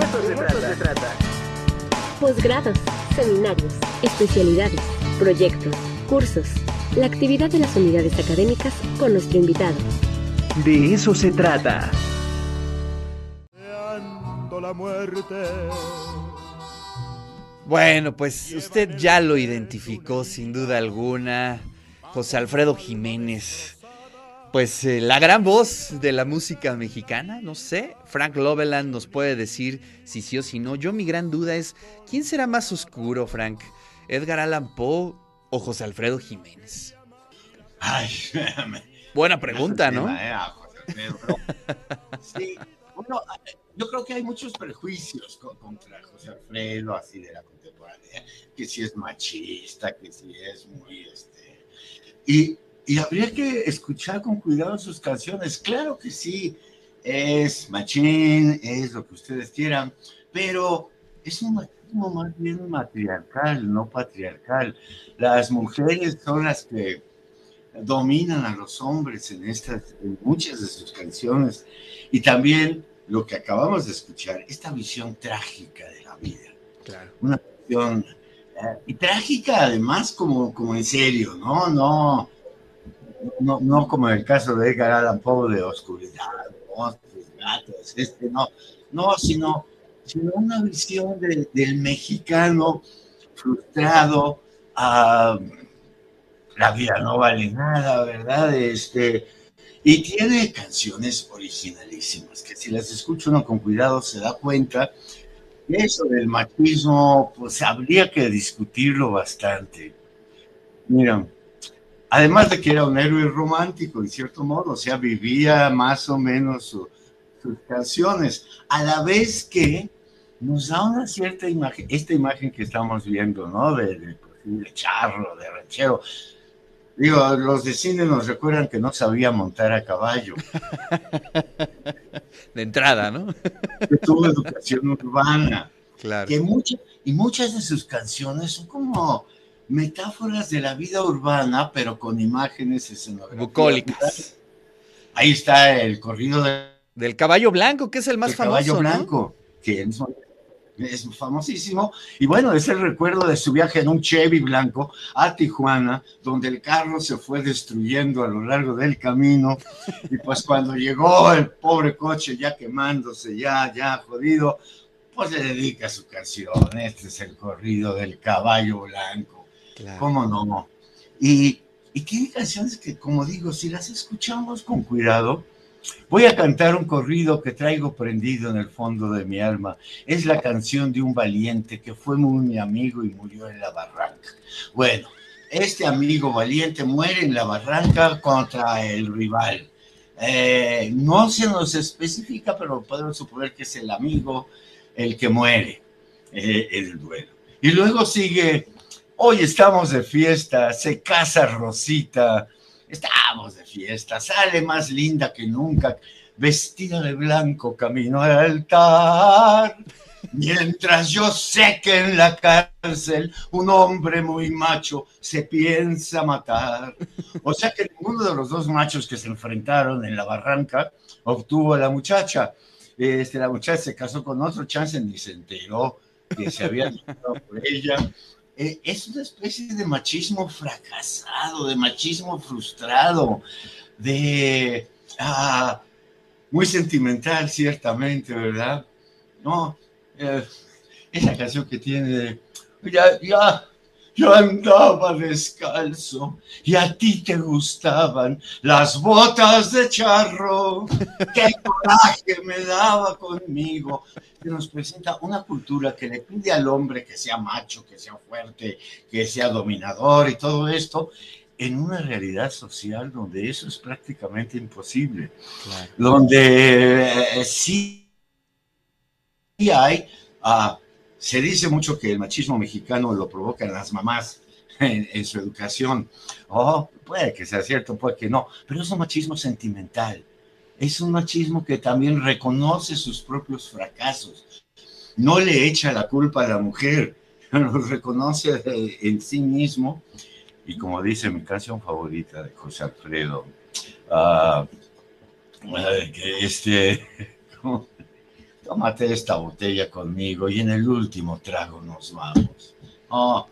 eso se trata. se trata. Posgrados, seminarios, especialidades, proyectos, cursos. La actividad de las unidades académicas con nuestro invitado. De eso se trata. la muerte. Bueno, pues usted ya lo identificó sin duda alguna, José Alfredo Jiménez. Pues eh, la gran voz de la música mexicana, no sé, Frank Loveland nos puede decir si sí o si no. Yo mi gran duda es, ¿quién será más oscuro, Frank? ¿Edgar Allan Poe o José Alfredo Jiménez? Ay, Buena pregunta, ¿no? Eh, sí, bueno, yo creo que hay muchos prejuicios contra José Alfredo, así de la contemporánea, que si es machista, que si es muy, este, y, y habría que escuchar con cuidado sus canciones, claro que sí, es machín, es lo que ustedes quieran, pero es un machismo más bien matriarcal, no patriarcal. Las mujeres son las que dominan a los hombres en, estas, en muchas de sus canciones y también lo que acabamos de escuchar, esta visión trágica de la vida. Claro. Una visión eh, y trágica además como, como en serio, ¿no? No, no, no como en el caso de Edgar Allan Poe de oscuridad, monstruos, gatos, este, no, no, sino, sino una visión del mexicano frustrado, a la vida no vale nada, ¿verdad? Este, y tiene canciones originalísimas, que si las escucha uno con cuidado se da cuenta. Eso del machismo, pues habría que discutirlo bastante. Mira, además de que era un héroe romántico, en cierto modo, o sea, vivía más o menos sus canciones, a la vez que nos da una cierta imagen, esta imagen que estamos viendo, ¿no? De, de, de charro, de ranchero, Digo, los de cine nos recuerdan que no sabía montar a caballo. De entrada, ¿no? Que tuvo educación urbana. Claro. Que muchas, y muchas de sus canciones son como metáforas de la vida urbana, pero con imágenes escenográficas. Bucólicas. Ahí está el corrido de, del caballo blanco, que es el más el famoso. caballo ¿no? blanco, que es, es famosísimo. Y bueno, es el recuerdo de su viaje en un Chevy blanco a Tijuana, donde el carro se fue destruyendo a lo largo del camino. Y pues cuando llegó el pobre coche ya quemándose, ya, ya jodido, pues le dedica su canción. Este es el corrido del caballo blanco. ¿Cómo no? Y, y tiene canciones que, como digo, si las escuchamos con cuidado, Voy a cantar un corrido que traigo prendido en el fondo de mi alma. Es la canción de un valiente que fue muy mi amigo y murió en la barranca. Bueno, este amigo valiente muere en la barranca contra el rival. Eh, no se nos especifica, pero podemos suponer que es el amigo el que muere eh, el duelo. Y luego sigue, hoy estamos de fiesta, se casa Rosita, Estamos de fiesta, sale más linda que nunca, vestida de blanco, camino al altar. Mientras yo sé que en la cárcel un hombre muy macho se piensa matar. O sea que ninguno de los dos machos que se enfrentaron en la barranca obtuvo a la muchacha. Este, la muchacha se casó con otro chance ni se enteró que se había por ella eh, es una especie de machismo fracasado, de machismo frustrado, de ah, muy sentimental, ciertamente, ¿verdad? No, eh, esa canción que tiene, ya, ya, yo andaba descalzo y a ti te gustaban las botas de charro. Qué coraje me daba conmigo. Que nos presenta una cultura que le pide al hombre que sea macho, que sea fuerte, que sea dominador y todo esto, en una realidad social donde eso es prácticamente imposible. Claro. Donde eh, sí hay. Uh, se dice mucho que el machismo mexicano lo provocan las mamás en, su educación. Oh, puede que sea cierto, puede que no, pero es un machismo sentimental. Es un machismo que también reconoce sus propios fracasos. No le echa la culpa a la mujer, los reconoce en sí mismo. Y como dice mi canción favorita de José Alfredo, uh, que este, tómate esta botella conmigo y en el último trago nos vamos. Oh,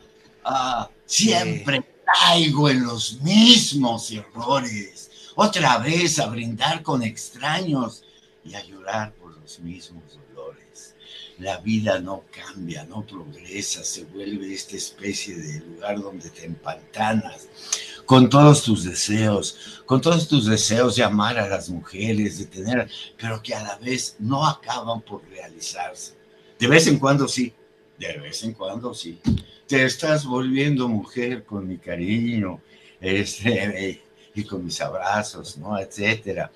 ah, siempre caigo en los mismos errores. Otra vez a brindar con extraños y a llorar por los mismos dolores. La vida no cambia, no progresa, se vuelve esta especie de lugar donde te empantanas con todos tus deseos, con todos tus deseos de amar a las mujeres, de tener, pero que a la vez no acaban por realizarse. De vez en cuando sí, de vez en cuando sí. Te estás volviendo mujer con mi cariño, este, y con mis abrazos, ¿no? Etcétera.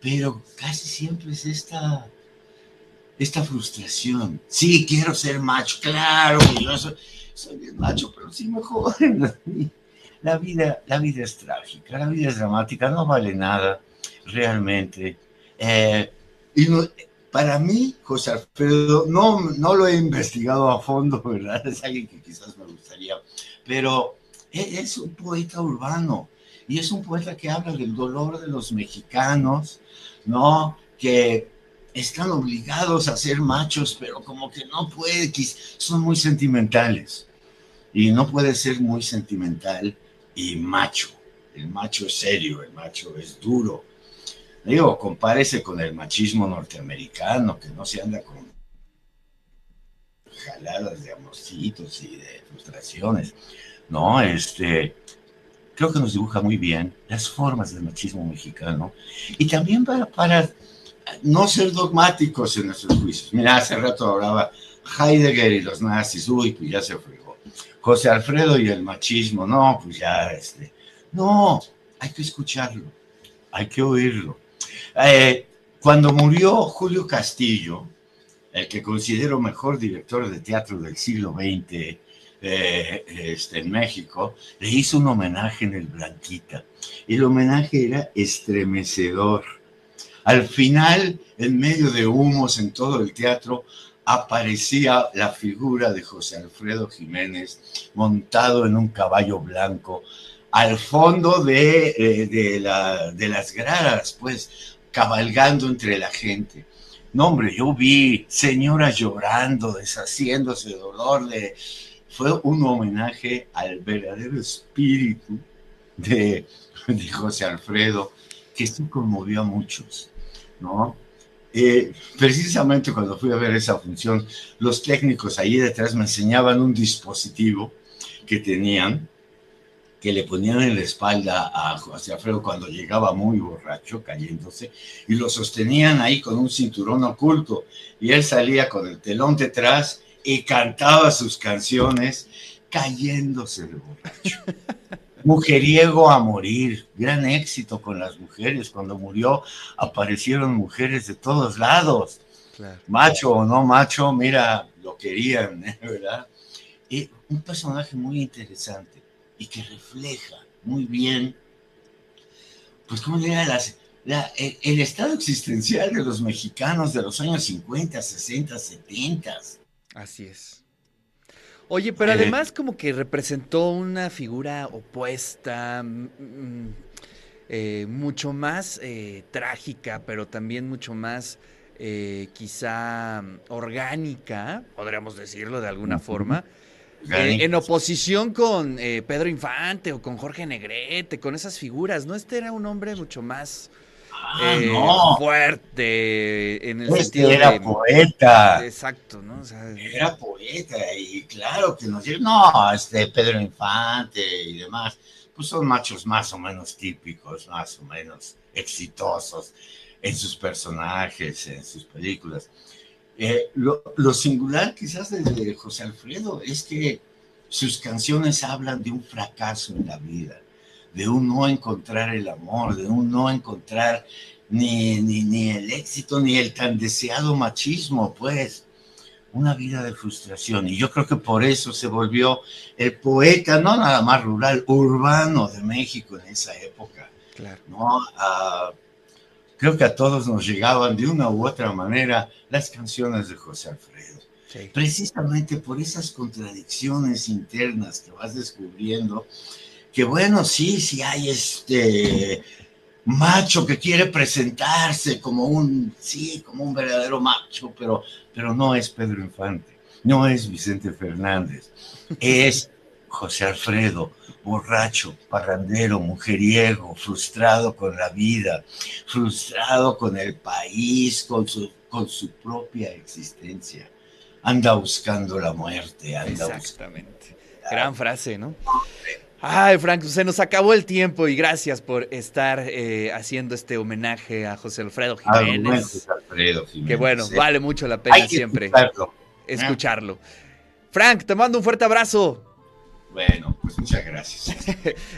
Pero casi siempre es esta, esta frustración. Sí, quiero ser macho, claro, yo soy, soy bien macho, pero sí mejor. La vida, la vida es trágica, la vida es dramática, no vale nada realmente. Eh, y para mí, José Alfredo, no, no lo he investigado a fondo, ¿verdad? Es alguien que quizás me gustaría, pero e, es un poeta urbano y es un poeta que habla del dolor de los mexicanos, ¿no? Que están obligados a ser machos, pero como que no puede, son muy sentimentales. Y no puede ser muy sentimental y macho. El macho es serio, el macho es duro. Digo, compárese con el machismo norteamericano, que no se anda con jaladas de amorcitos y de frustraciones. No, este, creo que nos dibuja muy bien las formas del machismo mexicano y también para, para no ser dogmáticos en nuestros juicios. Mira, hace rato hablaba Heidegger y los nazis, uy, pues ya se fue José Alfredo y el machismo, no, pues ya, este, no, hay que escucharlo, hay que oírlo. Eh, cuando murió Julio Castillo, el que considero mejor director de teatro del siglo XX eh, este, en México, le hizo un homenaje en el Blanquita. El homenaje era estremecedor. Al final, en medio de humos en todo el teatro, aparecía la figura de José Alfredo Jiménez montado en un caballo blanco al fondo de, eh, de, la, de las gradas, pues cabalgando entre la gente. No, hombre, yo vi señoras llorando, deshaciéndose de dolor. Fue un homenaje al verdadero espíritu de, de José Alfredo, que esto conmovió a muchos, ¿no? Eh, precisamente cuando fui a ver esa función, los técnicos ahí detrás me enseñaban un dispositivo que tenían, que le ponían en la espalda a José Alfredo cuando llegaba muy borracho, cayéndose, y lo sostenían ahí con un cinturón oculto, y él salía con el telón detrás y cantaba sus canciones cayéndose de borracho. Mujeriego a morir, gran éxito con las mujeres. Cuando murió aparecieron mujeres de todos lados. Macho o no macho, mira, lo querían, ¿eh? ¿verdad? Y un personaje muy interesante y que refleja muy bien, pues, ¿cómo? Las, el, el, estado existencial de los mexicanos de los años 50, 60, 70. Así es. Oye, pero además como que representó una figura opuesta, mm, mm, eh, mucho más eh, trágica, pero también mucho más eh, quizá orgánica, podríamos decirlo de alguna forma. en oposición con Pedro Infante o con Jorge Negrete, con esas figuras, ¿no? Este era un hombre mucho más Ah, eh, fuerte en el sentido era poeta. Exacto, ¿no? era poeta y claro que nos no, este Pedro Infante y demás, pues son machos más o menos típicos, más o menos exitosos en sus personajes, en sus películas. Eh, lo, lo singular quizás de José Alfredo es que sus canciones hablan de un fracaso en la vida de un no encontrar el amor, de un no encontrar ni, ni, el éxito, ni el tan deseado machismo, pues una vida de frustración. Y yo creo que por eso se volvió el poeta, no nada más rural, urbano de México en esa época. Claro. ¿no? Creo que a todos nos llegaban de una u otra manera las canciones de José Alfredo. Precisamente por esas contradicciones internas que vas descubriendo que bueno, sí, sí hay este, macho que quiere presentarse como un, sí, como un verdadero macho, pero, pero no es Pedro Infante, no es Vicente Fernández, es José Alfredo, borracho, parrandero, mujeriego, frustrado con la vida, frustrado con el país, con su, con su propia existencia. Anda buscando la muerte, anda Exactamente. Gran frase, ¿no? Ay, Frank, se nos acabó el tiempo y gracias por estar eh, haciendo este homenaje a José Alfredo Ah, Jiménez. José Alfredo Jiménez, que bueno, ¿eh? vale mucho la pena siempre escucharlo. escucharlo. Frank, te mando un fuerte abrazo. Bueno, pues muchas gracias.